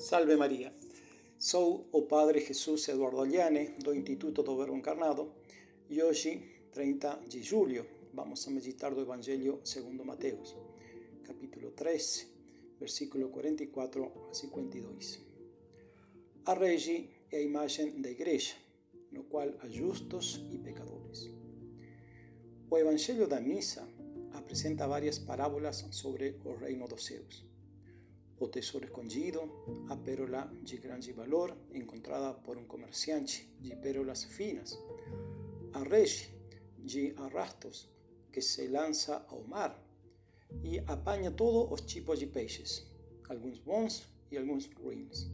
Salve Maria! Sou o Padre Jesus Eduardo Agliane, do Instituto do Verbo Encarnado, e hoje, 30 de julho, vamos a meditar do Evangelho segundo Mateus, capítulo 13, versículo 44 a 52. A regi é a imagem da igreja, no qual há justos e pecadores. O Evangelho da Missa apresenta várias parábolas sobre o reino dos céus. O tesouro escondido, a pérola de grande valor encontrada por um comerciante de pérolas finas, a rege de arrastos que se lança ao mar e apanha todos os tipos de peixes, alguns bons e alguns ruins.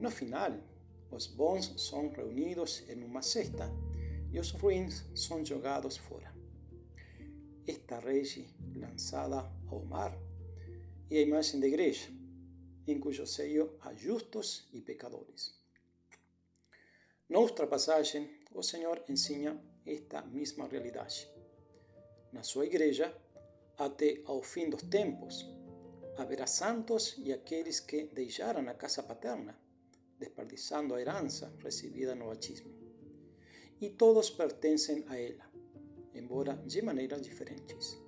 No final, os bons são reunidos em uma cesta e os ruins são jogados fora. Esta rege lançada ao mar é a imagem da igreja, em cujo seio há justos e pecadores. Noutra passagem, o Senhor ensina esta mesma realidade. Na sua igreja, até ao fim dos tempos, haverá santos e aqueles que deixaram a casa paterna, desperdiçando a herança recebida no batismo. E todos pertencem a ela, embora de maneiras diferentes.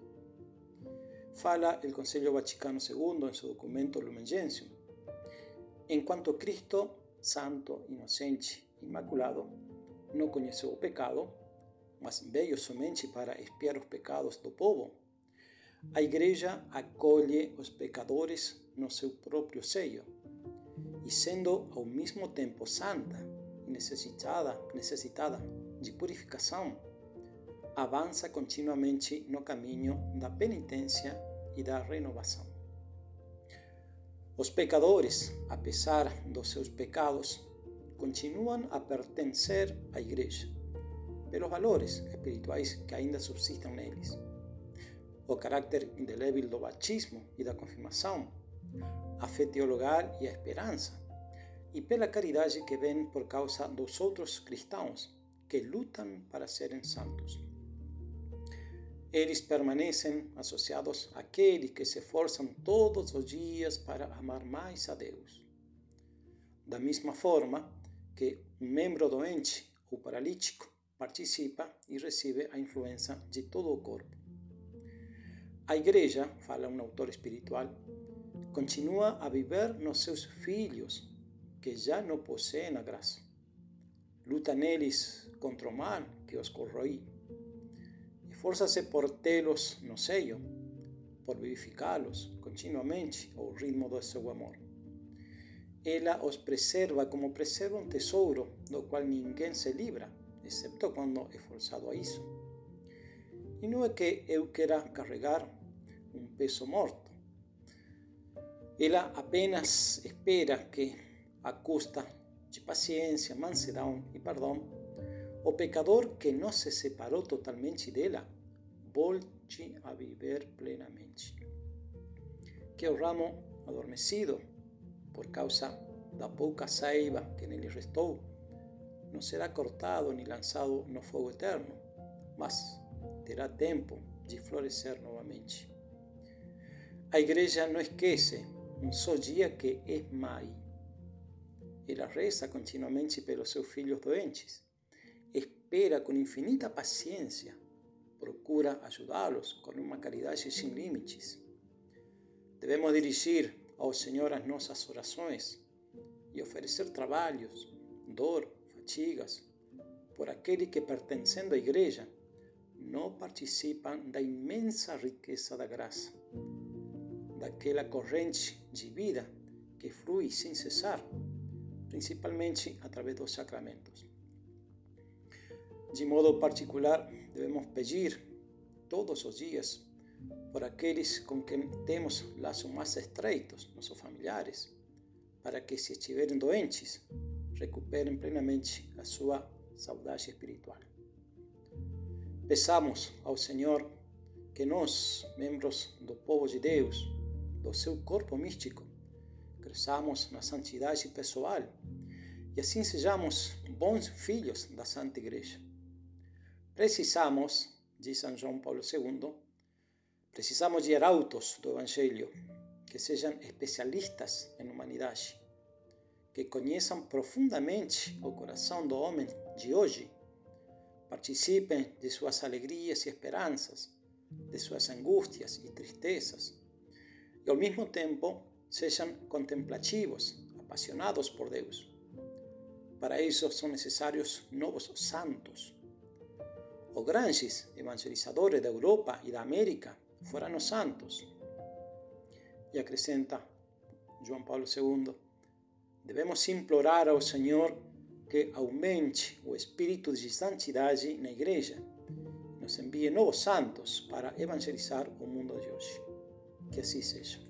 Fala el Concilio Vaticano II en su documento Lumen Gentium. En cuanto Cristo, santo, inocente, inmaculado, não conheceu o pecado, mas veio somente para expiar os pecados do povo, a Igreja acolhe os pecadores no seu próprio seio, e sendo ao mesmo tempo santa e necessitada, necessitada de purificação, avança continuamente no caminho da penitência e da renovação. Os pecadores, apesar dos seus pecados, continuam a pertencer à Igreja, pelos valores espirituais que ainda subsistem neles. O caráter indelével do batismo e da confirmação, a fé teologal e a esperança, e pela caridade que vem por causa dos outros cristãos que lutam para serem santos. Eles permanecem associados àqueles que se esforçam todos os dias para amar mais a Deus. Da mesma forma que um membro doente ou paralítico participa e recebe a influência de todo o corpo. A igreja, fala um autor espiritual, continua a viver nos seus filhos que já não possuem a graça. Luta neles contra o mal que os corrói Esforça-se por tê-los no seio, por vivificá-los continuamente ao ritmo do seu amor. Ela os preserva como preserva um tesouro do qual ninguém se livra, excepto quando é forçado a isso. E não é que eu queira carregar um peso morto. Ela apenas espera que, a custa de paciência, mansidão e perdão, o pecador que não se separou totalmente dela volte a viver plenamente. Que o ramo adormecido, por causa da pouca saiba que nele restou, não será cortado nem lançado no fogo eterno, mas terá tempo de florescer novamente. A igreja não esquece um só dia que é mãe. Ela reza continuamente pelos seus filhos doentes espera com infinita paciência, procura ajudá-los com uma caridade sem limites. Devemos dirigir ao Senhor as nossas orações e oferecer trabalhos, dor, fatigas, por aqueles que, pertencendo à Igreja, não participam da imensa riqueza da graça, daquela corrente de vida que flui sem cessar, principalmente através dos sacramentos. De modo particular, devemos pedir todos os dias por aqueles com quem temos laços mais estreitos, nossos familiares, para que, se estiverem doentes, recuperem plenamente a sua saudade espiritual. Peçamos ao Senhor que nós, membros do povo de Deus, do seu corpo místico, cresçamos na santidade pessoal e assim sejamos bons filhos da Santa Igreja. Precisamos, diz São João Paulo II, precisamos de arautos do Evangelho, que sejam especialistas em humanidade, que conheçam profundamente o coração do homem de hoje, participem de suas alegrias e esperanças, de suas angústias e tristezas, e ao mesmo tempo sejam contemplativos, apasionados por Deus. Para isso são necessários novos santos. Os grandes evangelizadores da Europa e da América foram os santos. E acrescenta João Paulo II, devemos implorar ao Senhor que aumente o espírito de santidade na igreja, nos envie novos santos para evangelizar o mundo de hoje. Que assim seja.